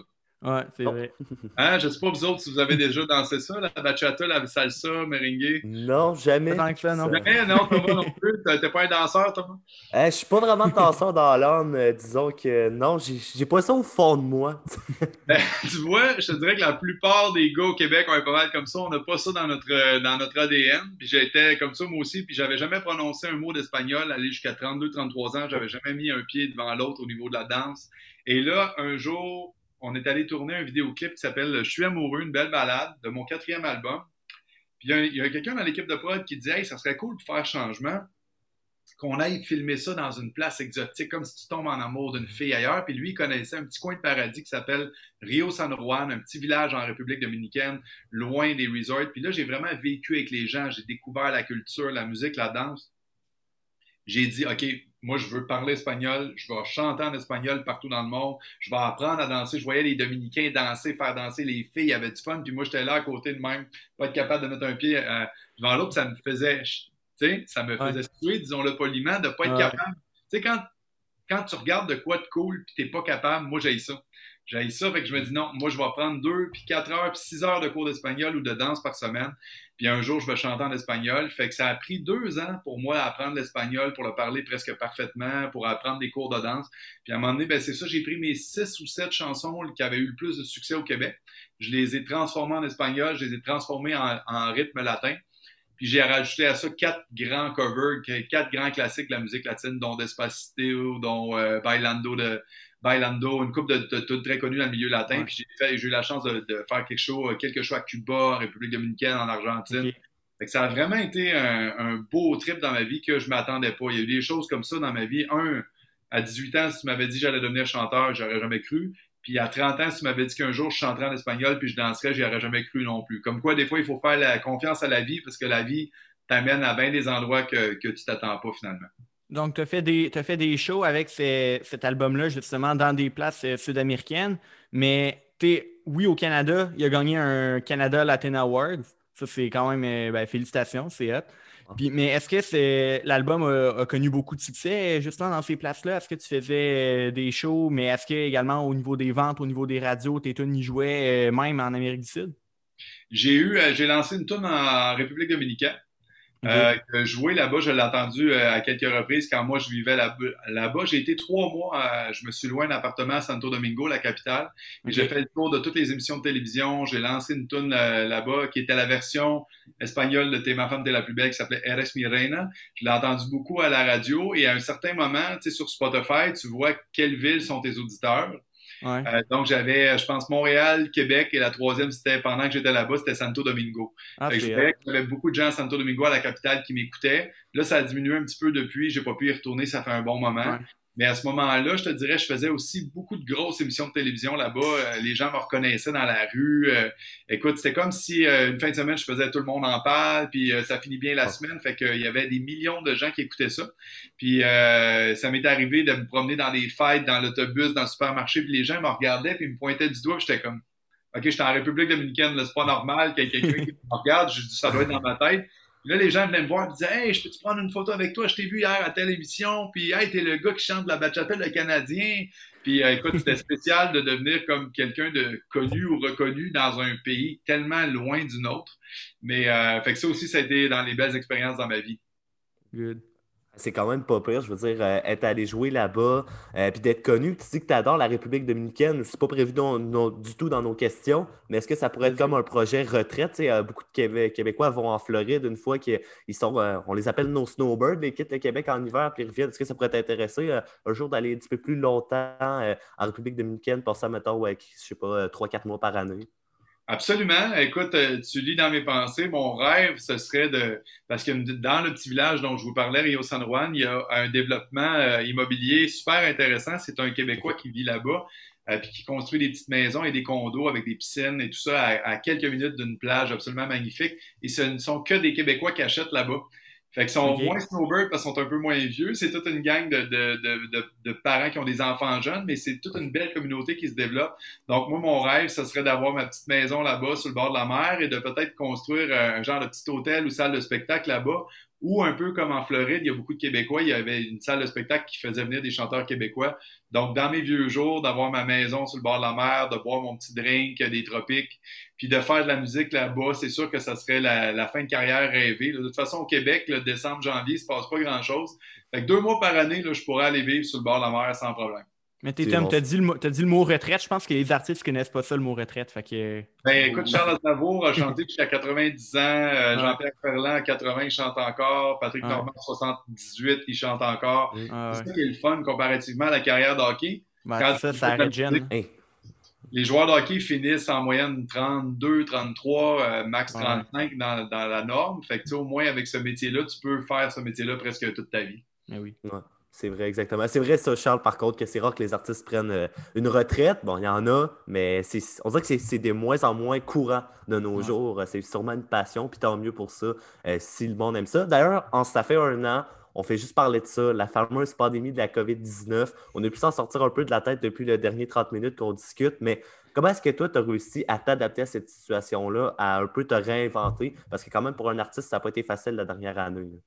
[SPEAKER 1] Ouais, c'est vrai.
[SPEAKER 3] Hein? Je sais pas vous autres si vous avez déjà dansé ça, la bachata, la salsa, merengue.
[SPEAKER 2] Non, jamais.
[SPEAKER 1] Pas tant que ça, non.
[SPEAKER 3] Jamais, non, Thomas non plus. T'es pas un danseur, Thomas?
[SPEAKER 2] Eh, je suis pas vraiment danseur dans l'âme, euh, disons que non, j'ai j'ai pas ça au fond de moi.
[SPEAKER 3] tu vois, je te dirais que la plupart des gars au Québec ont un pas mal comme ça. On n'a pas ça dans notre, euh, dans notre ADN. Puis j'étais comme ça moi aussi. Puis j'avais jamais prononcé un mot d'espagnol. Aller jusqu'à 32-33 ans, j'avais jamais mis un pied devant l'autre au niveau de la danse. Et là, un jour, on est allé tourner un vidéoclip qui s'appelle Je suis amoureux, une belle balade de mon quatrième album. Puis il y a, a quelqu'un dans l'équipe de prod qui dit Hey, ça serait cool de faire changement qu'on aille filmer ça dans une place exotique, comme si tu tombes en amour d'une fille ailleurs. Puis lui, il connaissait un petit coin de paradis qui s'appelle Rio San Juan, un petit village en République dominicaine, loin des resorts. Puis là, j'ai vraiment vécu avec les gens, j'ai découvert la culture, la musique, la danse. J'ai dit, OK, moi, je veux parler espagnol, je vais chanter en espagnol partout dans le monde, je vais apprendre à danser. Je voyais les Dominicains danser, faire danser les filles, il y avait du fun. Puis moi, j'étais là à côté de même, pas être capable de mettre un pied euh, devant l'autre, ça me faisait, tu sais, ça me faisait suer, disons-le poliment, de pas être
[SPEAKER 1] Ouais.
[SPEAKER 3] capable. Tu sais, quand, quand tu regardes de quoi de cool, puis t'es pas capable, moi, j'ai ça. J'ai ça, fait que je me dis non, moi je vais prendre deux, puis quatre heures, puis six heures de cours d'espagnol ou de danse par semaine. Puis un jour, je vais chanter en espagnol. Fait que ça a pris deux ans pour moi à apprendre l'espagnol, pour le parler presque parfaitement, pour apprendre des cours de danse. Puis à un moment donné, ben, c'est ça, j'ai pris mes six ou sept chansons qui avaient eu le plus de succès au Québec. Je les ai transformées en espagnol, je les ai transformées en, rythme latin. Puis j'ai rajouté à ça quatre grands covers, quatre grands classiques de la musique latine, dont Despacito, dont euh, Bailando de Bailando, une coupe de, de, de très connue dans le milieu latin.
[SPEAKER 1] Ouais.
[SPEAKER 3] Puis j'ai fait, j'ai eu la chance de, de faire quelque chose, quelque chose à Cuba, en République dominicaine, en Argentine. Fait que ça a vraiment été un, un beau trip dans ma vie que je m'attendais pas. Il y a eu des choses comme ça dans ma vie. Un, à 18 ans, si tu m'avais dit que j'allais devenir chanteur, j'aurais jamais cru. Puis à 30 ans, si tu m'avais dit qu'un jour je chanterais en espagnol puis je danserais, j'y aurais jamais cru non plus. Comme quoi, des fois, il faut faire la confiance à la vie parce que la vie t'amène à bien des endroits que, que tu t'attends pas finalement.
[SPEAKER 1] Donc, tu as, fait des- t'as fait des shows avec ces- cet album-là, justement, dans des places euh, sud-américaines. Mais, t'es, oui, au Canada, il a gagné un Canada Latin Award. Ça, c'est quand même, euh, ben, félicitations, c'est hot. Puis, mais est-ce que c'est, l'album a, a connu beaucoup de succès, euh, justement, dans ces places-là? Est-ce que tu faisais des shows, mais est-ce que également au niveau des ventes, au niveau des radios, tes tunes y jouaient, même en Amérique du Sud?
[SPEAKER 3] J'ai eu, j'ai lancé une tourne en République dominicaine. Euh, jouer là-bas, je l'ai entendu euh, à quelques reprises quand moi je vivais là-bas. J'ai été trois mois, je me suis loin d'un appartement à Santo Domingo, la capitale. et J'ai fait le tour de toutes les émissions de télévision. J'ai lancé une tune euh, là-bas qui était la version espagnole de T'es ma femme, t'es la plus belle, qui s'appelait Eres mi reina. Je l'ai entendu beaucoup à la radio et à un certain moment, tu sais, sur Spotify, tu vois quelles villes sont tes auditeurs. Euh, donc, j'avais, je pense, Montréal, Québec et la troisième, c'était pendant que j'étais là-bas, c'était Santo Domingo. Ah, j'avais beaucoup de gens à Santo Domingo, à la capitale, qui m'écoutaient. Là, ça a diminué un petit peu depuis. J'ai pas pu y retourner, ça fait un bon moment. Mais à ce moment-là, je te dirais, je faisais aussi beaucoup de grosses émissions de télévision là-bas. Euh, les gens me reconnaissaient dans la rue. Euh, écoute, c'était comme si une fin de semaine, je faisais tout le monde en parle, puis ça finit bien la semaine. Fait qu'il y avait des millions de gens qui écoutaient ça. Puis ça m'est arrivé de me promener dans des fêtes, dans l'autobus, dans le supermarché, puis les gens me regardaient, puis me pointaient du doigt, j'étais comme, OK, j'étais en République dominicaine, c'est pas normal qu'il y ait quelqu'un qui me regarde. Je dis, ça doit être dans ma tête. Là, les gens venaient me voir et disaient Hey, je peux-tu prendre une photo avec toi? Je t'ai vu hier à telle émission. Puis, hey, t'es le gars qui chante la bachata, le Canadien. Puis, euh, écoute, c'était spécial de devenir comme quelqu'un de connu ou reconnu dans un pays tellement loin du nôtre. Mais, euh, fait que ça aussi, ça a été dans les belles expériences dans ma vie.
[SPEAKER 2] Good. C'est quand même pas pire, je veux dire, euh, être allé jouer là-bas, euh, puis d'être connu. Tu dis que tu adores la République dominicaine, c'est pas prévu du tout dans nos questions, mais est-ce que ça pourrait être comme un projet retraite? Euh, beaucoup de Québécois vont en Floride une fois qu'ils sont, on les appelle nos snowbirds, ils quittent le Québec en hiver, puis ils reviennent. Est-ce que ça pourrait t'intéresser un jour d'aller un petit peu plus longtemps en République dominicaine, ça, mettons, je sais pas, 3-4 mois par année?
[SPEAKER 3] Absolument. Écoute, euh, tu lis dans mes pensées, mon rêve, ce serait de... Parce que dans le petit village dont je vous parlais, Rio San Juan, il y a un développement euh, immobilier super intéressant. C'est un Québécois qui vit là-bas, euh, puis qui construit des petites maisons et des condos avec des piscines et tout ça à, à quelques minutes d'une plage absolument magnifique. Et ce ne sont que des Québécois qui achètent là-bas. Fait qu'ils sont moins snowbirds parce qu'ils sont un peu moins vieux. C'est toute une gang de, de, de, de, parents qui ont des enfants jeunes, mais c'est toute une belle communauté qui se développe. Donc, moi, mon rêve, ce serait d'avoir ma petite maison là-bas sur le bord de la mer et de peut-être construire euh, un genre de petit hôtel ou salle de spectacle là-bas ou un peu comme en Floride, il y a beaucoup de Québécois, il y avait une salle de spectacle qui faisait venir des chanteurs québécois. Donc, dans mes vieux jours, d'avoir ma maison sur le bord de la mer, de boire mon petit drink des tropiques, puis de faire de la musique là-bas, c'est sûr que ça serait la, fin de carrière rêvée. De toute façon, au Québec, le décembre, janvier, il se passe pas grand-chose. Fait que deux mois par année, je pourrais aller vivre sur le bord de la mer sans problème.
[SPEAKER 1] Mais tu as, dit le mot retraite. Je pense que les artistes ne connaissent pas ça, le mot retraite. Fait que...
[SPEAKER 3] ben, écoute, Charles Aznavour a chanté jusqu'à 90 ans. Euh, Jean-Pierre Ferland, à 80, il chante encore. Patrick Normand, 78, il chante encore. c'est ça qui est le fun comparativement à la carrière de hockey.
[SPEAKER 1] Ben, ça, ça
[SPEAKER 3] Les joueurs de hockey finissent en moyenne 32, 33, euh, max 35 dans, dans, la norme. Fait que, au moins, avec ce métier-là, tu peux faire ce métier-là presque toute ta vie.
[SPEAKER 1] Mais ben oui.
[SPEAKER 2] C'est vrai, exactement. C'est vrai, ça, Charles, par contre, que c'est rare que les artistes prennent euh, une retraite. Bon, il y en a, mais on dirait que c'est de moins en moins courant de nos jours. C'est sûrement une passion, puis tant mieux pour ça, euh, si le monde aime ça. D'ailleurs, ça fait un an, on fait juste parler de ça, la fameuse pandémie de la COVID-19. On a pu s'en sortir un peu de la tête depuis le dernier 30 minutes qu'on discute, mais comment est-ce que toi, tu as réussi à t'adapter à cette situation-là, à un peu te réinventer? Parce que quand même, pour un artiste, ça n'a pas été facile la dernière année.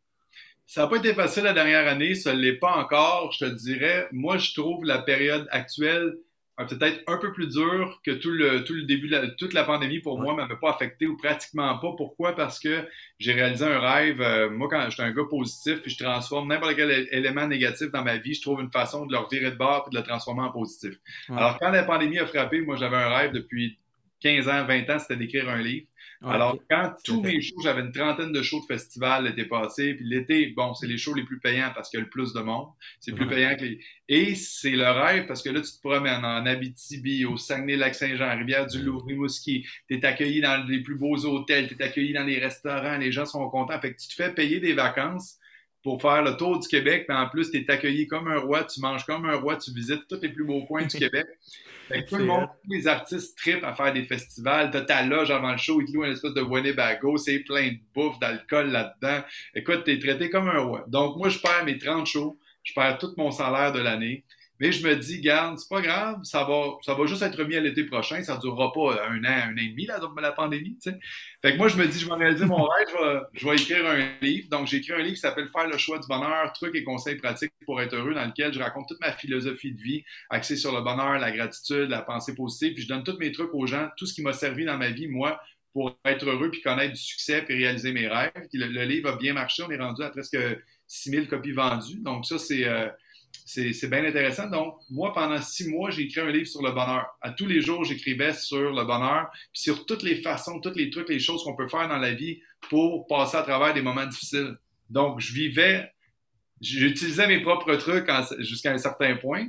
[SPEAKER 3] Ça n'a pas été facile la dernière année, ça ne l'est pas encore, je te dirais. Moi, je trouve la période actuelle euh, peut-être un peu plus dure que tout le, tout le début, de toute la pandémie pour moi, ne m'avait pas affecté ou pratiquement pas. Pourquoi? Parce que j'ai réalisé un rêve. Euh, moi, quand j'étais un gars positif, puis je transforme n'importe quel élément négatif dans ma vie, je trouve une façon de le revirer de bord et de le transformer en positif. Alors, quand la pandémie a frappé, moi, j'avais un rêve depuis 15 ans, 20 ans, c'était d'écrire un livre. Alors, quand tous mes shows, j'avais une trentaine de shows de festival l'été passé, puis l'été, bon, c'est les shows les plus payants parce qu'il y a le plus de monde. C'est plus payant que les. Et c'est le rêve parce que là, tu te promènes en Abitibi, au Saguenay-Lac-Saint-Jean, Rivière-du-Loup, Rimouski. Tu es accueilli dans les plus beaux hôtels, tu es accueilli dans les restaurants, les gens sont contents. Fait que tu te fais payer des vacances pour faire le tour du Québec, mais en plus, tu es accueilli comme un roi, tu manges comme un roi, tu visites tous les plus beaux coins du Québec. Fait tout le monde, tous les artistes tripent à faire des festivals. T'as ta loge avant le show, ils te louent une espèce de Winnebago, c'est plein de bouffe, d'alcool là-dedans. Écoute, t'es traité comme un roi. Donc, moi, je perds mes 30 shows, je perds tout mon salaire de l'année. Mais je me dis, garde, c'est pas grave, ça va, ça va juste être remis à l'été prochain, ça durera pas un an, un an et demi, là, la pandémie, tu sais. Fait que moi, je me dis, je vais réaliser mon rêve, je vais, écrire un livre. Donc, j'ai écrit un livre qui s'appelle Faire le choix du bonheur, trucs et conseils pratiques pour être heureux, dans lequel je raconte toute ma philosophie de vie, axée sur le bonheur, la gratitude, la pensée positive, puis je donne tous mes trucs aux gens, tout ce qui m'a servi dans ma vie, moi, pour être heureux puis connaître du succès puis réaliser mes rêves. le, livre a bien marché. On est rendu à presque 6000 copies vendues. Donc, ça, euh, c'est. bien intéressant. Donc, moi, pendant six mois, j'ai écrit un livre sur le bonheur. À tous les jours, j'écrivais sur le bonheur, puis sur toutes les façons, tous les trucs, les choses qu'on peut faire dans la vie pour passer à travers des moments difficiles. Donc, je vivais, j'utilisais mes propres trucs jusqu'à un certain point.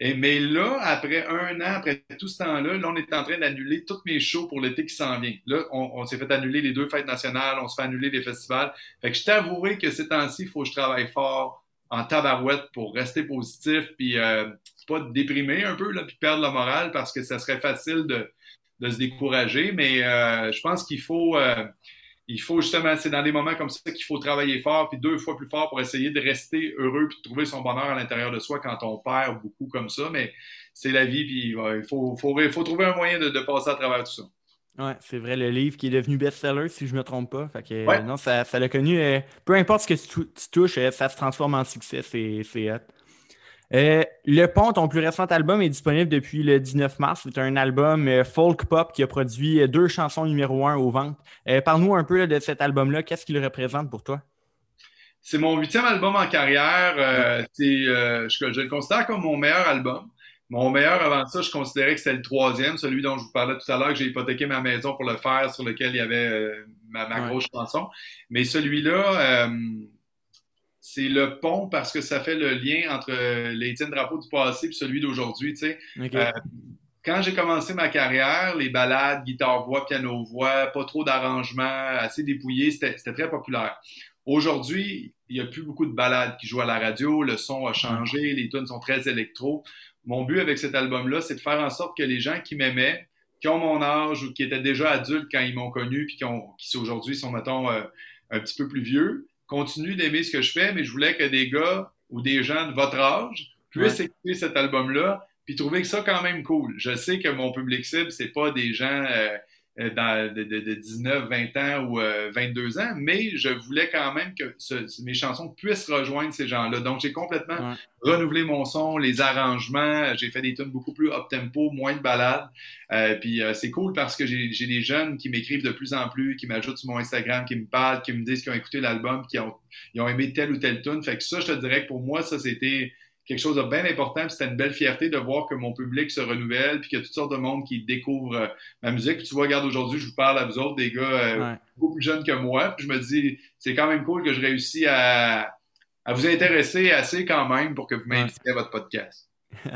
[SPEAKER 3] Et, mais là, après un an, après tout ce temps-là, là, on est en train d'annuler toutes mes shows pour l'été qui s'en vient. Là, on, s'est fait annuler les deux fêtes nationales, on se fait annuler les festivals. Fait que je t'avouerai que ces temps-ci, il faut que je travaille fort en tabarouette pour rester positif, puis euh, pas déprimer un peu, là, puis perdre la morale parce que ça serait facile de, de se décourager. Mais euh, je pense qu'il faut... Euh, il faut justement, c'est dans des moments comme ça qu'il faut travailler fort, puis deux fois plus fort pour essayer de rester heureux, puis de trouver son bonheur à l'intérieur de soi quand on perd beaucoup comme ça. Mais c'est la vie, puis il faut, faut, trouver un moyen de, passer à travers tout ça.
[SPEAKER 1] Oui, c'est vrai, le livre qui est devenu best-seller, si je ne me trompe pas. Fait que, non, ça, l'a connu. Euh, peu importe ce que tu, touches, euh, ça se transforme en succès. C'est euh, le Pont, ton plus récent album, est disponible depuis le 19 mars. C'est un album euh, folk pop qui a produit euh, deux chansons numéro un aux ventes. Parle-nous un peu de cet album-là. Qu'est-ce qu'il représente pour toi?
[SPEAKER 3] C'est mon huitième album en carrière. je, le considère comme mon meilleur album. Mon meilleur avant ça, je considérais que c'était le troisième, celui dont je vous parlais tout à l'heure, que j'ai hypothéqué ma maison pour le faire, sur lequel il y avait ma, grosse chanson. Mais celui-là, c'est le pont parce que ça fait le lien entre euh, les tiens drapeaux du passé et celui d'aujourd'hui. Euh, quand j'ai commencé ma carrière, les balades, guitare-voix, piano-voix, pas trop d'arrangements, assez dépouillés, c'était très populaire. Aujourd'hui, il n'y a plus beaucoup de balades qui jouent à la radio, le son a changé, les tunes sont très électro. Mon but avec cet album-là, c'est de faire en sorte que les gens qui m'aimaient, qui ont mon âge ou qui étaient déjà adultes quand ils m'ont connu, puis qui, qui aujourd'hui sont, mettons, euh, un petit peu plus vieux, continue d'aimer ce que je fais, mais je voulais que des gars ou des gens de votre âge puissent écouter cet album-là puis trouver que ça quand même cool. Je sais que mon public cible, c'est pas des gens euh, euh, de, 19, 20 ans ou 22 euh, ans, mais je voulais quand même que mes chansons puissent rejoindre ces gens-là. Donc, j'ai complètement renouvelé mon son, les arrangements, j'ai fait des tunes beaucoup plus up-tempo, moins de balades. Euh, puis c'est cool parce que j'ai des jeunes qui m'écrivent de plus en plus, qui m'ajoutent sur mon Instagram, qui me parlent, qui me disent qu'ils ont écouté l'album, qui ont, ils ont aimé telle ou telle tune. Fait que ça, je te dirais que pour moi, ça, c'était quelque chose de bien important. C'était une belle fierté de voir que mon public se renouvelle, puis qu'il y a toutes sortes de monde qui découvre euh, ma musique. Puis tu vois, regarde, aujourd'hui, je vous parle à vous autres, des gars euh, beaucoup plus jeunes que moi. Puis je me dis, c'est quand même cool que je réussis à, vous intéresser assez quand même pour que vous m'invitiez à votre podcast.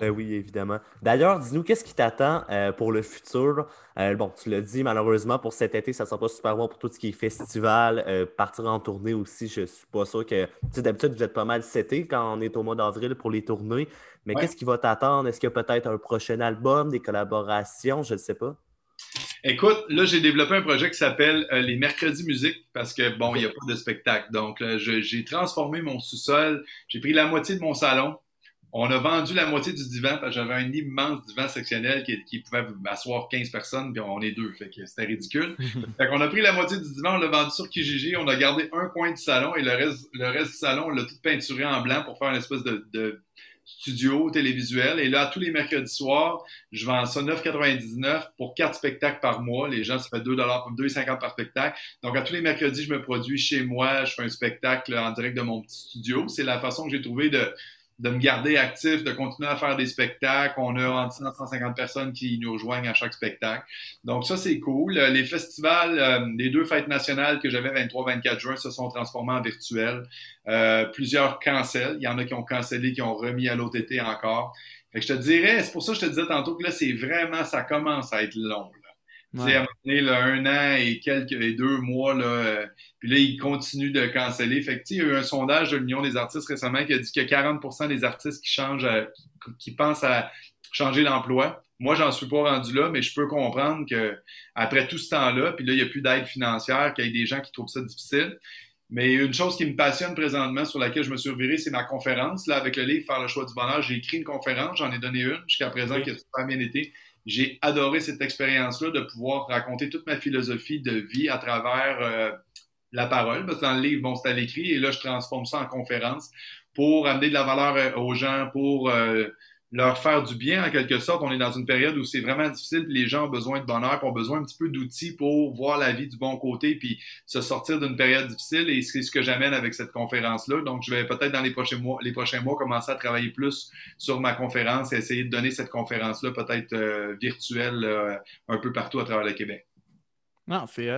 [SPEAKER 2] Ben oui, évidemment. D'ailleurs, dis-nous, qu'est-ce qui t'attend euh, pour le futur? Euh, bon, tu l'as dit, malheureusement, pour cet été, ça ne sera pas super bon pour tout ce qui est festival, euh, partir en tournée aussi. Je ne suis pas sûr que. Tu sais, d'habitude, vous êtes pas mal cet été quand on est au mois d'avril pour les tournées. Mais qu'est-ce qui va t'attendre? Est-ce qu'il y a peut-être un prochain album, des collaborations? Je ne sais pas.
[SPEAKER 3] Écoute, là, j'ai développé un projet qui s'appelle les Mercredis Musique parce que, bon, il n'y a pas de spectacle. Donc, j'ai transformé mon sous-sol. J'ai pris la moitié de mon salon on a vendu la moitié du divan parce que j'avais un immense divan sectionnel qui, pouvait asseoir 15 personnes, puis on est deux. Fait que c'était ridicule. fait qu'on a pris la moitié du divan, on l'a vendu sur Kijiji, on a gardé un coin du salon et le reste, le reste du salon, on l'a tout peinturé en blanc pour faire une espèce de, studio télévisuel. Et là, tous les mercredis soirs, je vends ça 9,99 pour quatre spectacles par mois. Les gens, ça fait 2 2,50 par spectacle. Donc, à tous les mercredis, je me produis chez moi, je fais un spectacle en direct de mon petit studio. C'est la façon que j'ai trouvé de de me garder actif, de continuer à faire des spectacles. On a entre 100 150 personnes qui nous rejoignent à chaque spectacle. Donc ça, c'est cool. Les festivals, euh, les deux fêtes nationales que j'avais 23-24 juin se sont transformés en virtuels. Euh, plusieurs cancels. Il y en a qui ont cancellé, qui ont remis à l'autre été encore. Fait que je te dirais, c'est pour ça que je te disais tantôt que là, c'est vraiment, ça commence à être long. Ouais. À un moment donné, un an et quelques et deux mois, là, euh, puis là, ils continuent de canceller. Fait que, il y a eu un sondage de l'Union des artistes récemment qui a dit que 40% des artistes qui changent, qui, pensent à changer d'emploi. Moi, j'en suis pas rendu là, mais je peux comprendre que après tout ce temps-là, puis là, il n'y a plus d'aide financière, qu'il y ait des gens qui trouvent ça difficile. Mais une chose qui me passionne présentement, sur laquelle je me suis reviré, c'est ma conférence. Là, avec le livre Faire le choix du bonheur, j'ai écrit une conférence, j'en ai donné une jusqu'à présent qui a super bien été. J'ai adoré cette expérience-là de pouvoir raconter toute ma philosophie de vie à travers euh, la parole, parce que dans le livre, bon, c'est à l'écrit, et là, je transforme ça en conférence pour amener de la valeur euh, aux gens, pour euh, leur faire du bien en quelque sorte. On est dans une période où c'est vraiment difficile, les gens ont besoin de bonheur, ont besoin un petit peu d'outils pour voir la vie du bon côté, puis se sortir d'une période difficile. Et c'est ce que j'amène avec cette conférence-là. Donc, je vais peut-être dans les prochains mois, les prochains mois commencer à travailler plus sur ma conférence et essayer de donner cette conférence-là peut-être euh, virtuelle euh, un peu partout à travers le Québec.
[SPEAKER 1] Non, c'est.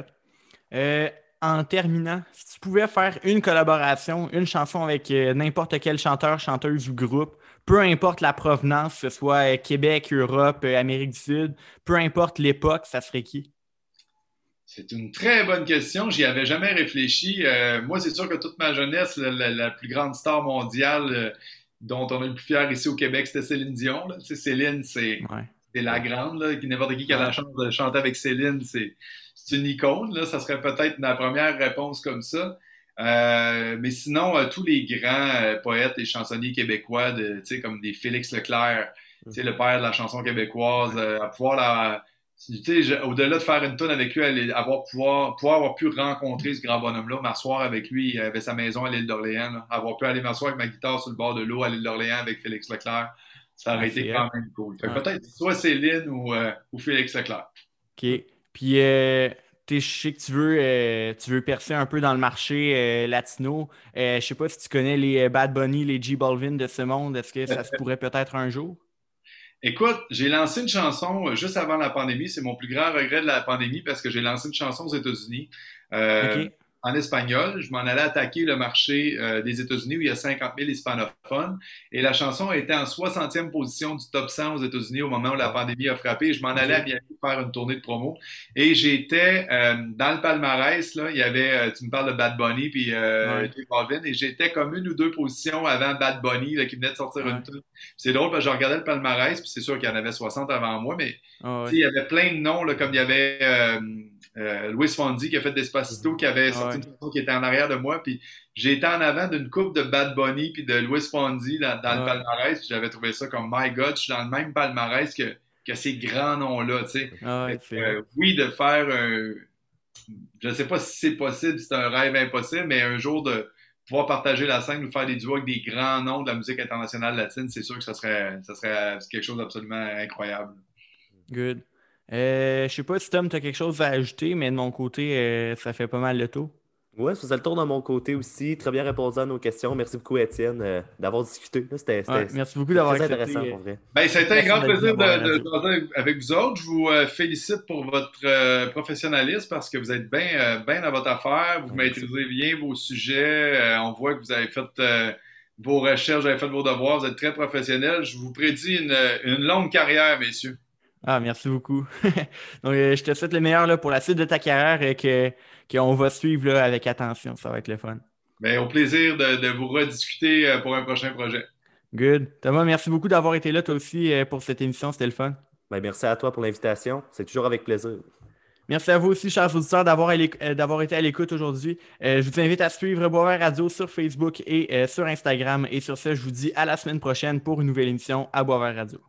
[SPEAKER 1] Euh, en terminant, si tu pouvais faire une collaboration, une chanson avec n'importe quel chanteur, chanteuse ou groupe, peu importe la provenance, que ce soit Québec, Europe, Amérique du Sud, peu importe l'époque, ça serait qui?
[SPEAKER 3] C'est une très bonne question. J'y avais jamais réfléchi. Euh, moi, c'est sûr que toute ma jeunesse, la, plus grande star mondiale euh, dont on est le plus fier ici au Québec, c'était Céline Dion. Là. Céline, c'est la grande. N'importe qui qui a la chance de chanter avec Céline, c'est une icône. Là. Ça serait peut-être ma première réponse comme ça. Euh, mais sinon, tous les grands poètes et chansonniers québécois, de, comme des Félix Leclerc, mm le père de la chanson québécoise, à pouvoir la au-delà de faire une tonne avec lui, avoir, pouvoir, pouvoir avoir pu rencontrer ce grand bonhomme-là, m'asseoir avec lui, il avait sa maison à l'île d'Orléans, avoir pu aller m'asseoir avec ma guitare sur le bord de l'eau à l'île d'Orléans avec Félix Leclerc, ça aurait ah, été quand même cool. Peut-être soit Céline ou, euh, ou, Félix Leclerc.
[SPEAKER 1] OK. Puis, euh, je sais que tu veux, euh, tu veux percer un peu dans le marché latino. je sais pas si tu connais les Bad Bunny, les G Balvin de ce monde. Est-ce que ça se pourrait peut-être un jour?
[SPEAKER 3] Écoute, j'ai lancé une chanson euh, juste avant la pandémie. C'est mon plus grand regret de la pandémie parce que j'ai lancé une chanson aux États-Unis. Euh, en espagnol. Je m'en allais attaquer le marché euh, des États-Unis où il y a 50 000 hispanophones. Et la chanson était en 60e position du top 100 aux États-Unis au moment où la pandémie a frappé. Je m'en allais à Miami faire une tournée de promo. Et j'étais euh, dans le palmarès, là, il y avait, euh, tu me parles de Bad Bunny puis euh, Balvin, et j'étais comme une ou deux positions avant Bad Bunny là, qui venait de sortir une tune. C'est drôle parce que je regardais le palmarès, puis c'est sûr qu'il y en avait 60 avant moi, mais ah il y avait plein de noms, là, comme il y avait euh, Louis Fondy qui a fait Despacito, qui avait sorti une chanson qui était en arrière de moi. Puis j'ai été en avant d'une coupe de Bad Bunny puis de Louis Fondy dans, le palmarès. J'avais trouvé ça comme My God, je suis dans le même palmarès que, que ces grands noms-là. Tu sais. Euh, oui, de faire un. Je ne sais pas si c'est possible, c'est un rêve impossible, mais un jour de pouvoir partager la scène ou faire des duos avec des grands noms de la musique internationale latine, c'est sûr que ça serait, ça serait quelque chose d'absolument incroyable.
[SPEAKER 1] Good. Euh, je sais pas si Tom, tu as quelque chose à ajouter, mais de mon côté, euh, ça fait pas mal le tour.
[SPEAKER 2] Oui, ça faisait le tour de mon côté aussi. Très bien répondu à nos questions. Merci beaucoup, Étienne, euh, d'avoir discuté. C'était
[SPEAKER 1] merci beaucoup d'avoir
[SPEAKER 2] été intéressant pour
[SPEAKER 3] vrai. Ben, ça a été un grand plaisir de, de, avec vous autres. Je vous félicite pour votre professionnalisme parce que vous êtes bien ben dans votre affaire. Vous maîtrisez bien vos sujets. on voit que vous avez fait vos recherches, vous avez fait vos devoirs. Vous êtes très professionnel. Je vous prédis une, une longue carrière, messieurs.
[SPEAKER 1] Ah, merci beaucoup. Donc, euh, je te souhaite le meilleur là, pour la suite de ta carrière et que, qu'on va suivre là, avec attention. Ça va être le fun.
[SPEAKER 3] Bien, au plaisir de, vous rediscuter euh, pour un prochain projet.
[SPEAKER 1] Good. Thomas, merci beaucoup d'avoir été là, toi aussi, euh, pour cette émission. C'était le fun.
[SPEAKER 2] Bien, merci à toi pour l'invitation. C'est toujours avec plaisir.
[SPEAKER 1] Merci à vous aussi, chers auditeurs, d'avoir, d'avoir été à l'écoute aujourd'hui. je vous invite à suivre Boisvert Radio sur Facebook et sur Instagram. Et sur ce, je vous dis à la semaine prochaine pour une nouvelle émission à Boisvert Radio.